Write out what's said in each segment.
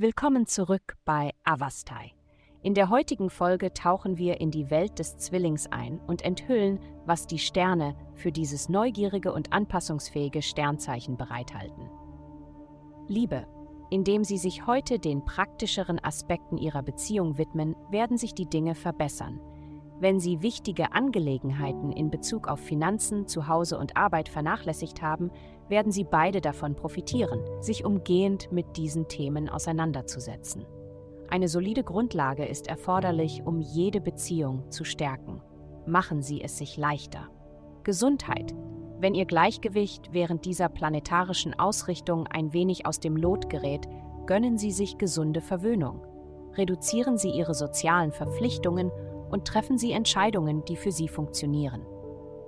Willkommen zurück bei Avastai. In der heutigen Folge tauchen wir in die Welt des Zwillings ein und enthüllen, was die Sterne für dieses neugierige und anpassungsfähige Sternzeichen bereithalten. Liebe. Indem Sie sich heute den praktischeren Aspekten Ihrer Beziehung widmen, werden sich die Dinge verbessern. Wenn Sie wichtige Angelegenheiten in Bezug auf Finanzen, Zuhause und Arbeit vernachlässigt haben, werden Sie beide davon profitieren, sich umgehend mit diesen Themen auseinanderzusetzen. Eine solide Grundlage ist erforderlich, um jede Beziehung zu stärken. Machen Sie es sich leichter. Gesundheit. Wenn Ihr Gleichgewicht während dieser planetarischen Ausrichtung ein wenig aus dem Lot gerät, gönnen Sie sich gesunde Verwöhnung. Reduzieren Sie Ihre sozialen Verpflichtungen und treffen Sie Entscheidungen, die für Sie funktionieren.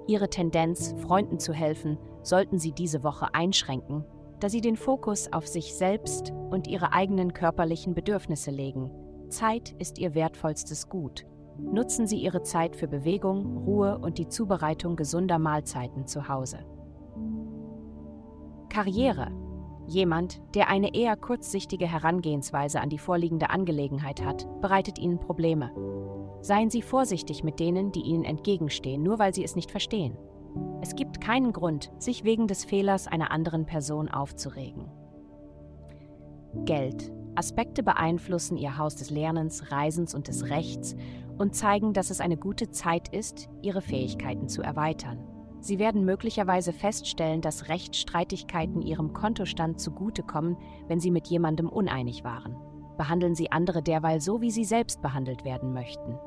Ihre Tendenz, Freunden zu helfen, sollten Sie diese Woche einschränken, da Sie den Fokus auf sich selbst und Ihre eigenen körperlichen Bedürfnisse legen. Zeit ist Ihr wertvollstes Gut. Nutzen Sie Ihre Zeit für Bewegung, Ruhe und die Zubereitung gesunder Mahlzeiten zu Hause. Karriere. Jemand, der eine eher kurzsichtige Herangehensweise an die vorliegende Angelegenheit hat, bereitet Ihnen Probleme. Seien Sie vorsichtig mit denen, die Ihnen entgegenstehen, nur weil sie es nicht verstehen. Es gibt keinen Grund, sich wegen des Fehlers einer anderen Person aufzuregen. Geld. Aspekte beeinflussen Ihr Haus des Lernens, Reisens und des Rechts und zeigen, dass es eine gute Zeit ist, Ihre Fähigkeiten zu erweitern. Sie werden möglicherweise feststellen, dass Rechtsstreitigkeiten Ihrem Kontostand zugutekommen, wenn Sie mit jemandem uneinig waren. Behandeln Sie andere derweil so, wie Sie selbst behandelt werden möchten.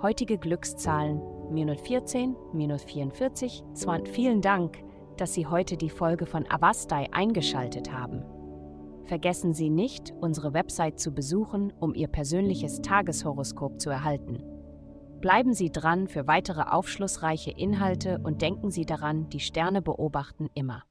Heutige Glückszahlen minus 14, minus 44, 20. Vielen Dank, dass Sie heute die Folge von Avastai eingeschaltet haben. Vergessen Sie nicht, unsere Website zu besuchen, um Ihr persönliches Tageshoroskop zu erhalten. Bleiben Sie dran für weitere aufschlussreiche Inhalte und denken Sie daran, die Sterne beobachten immer.